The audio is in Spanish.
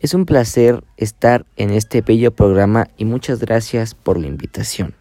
Es un placer estar en este bello programa y muchas gracias por la invitación.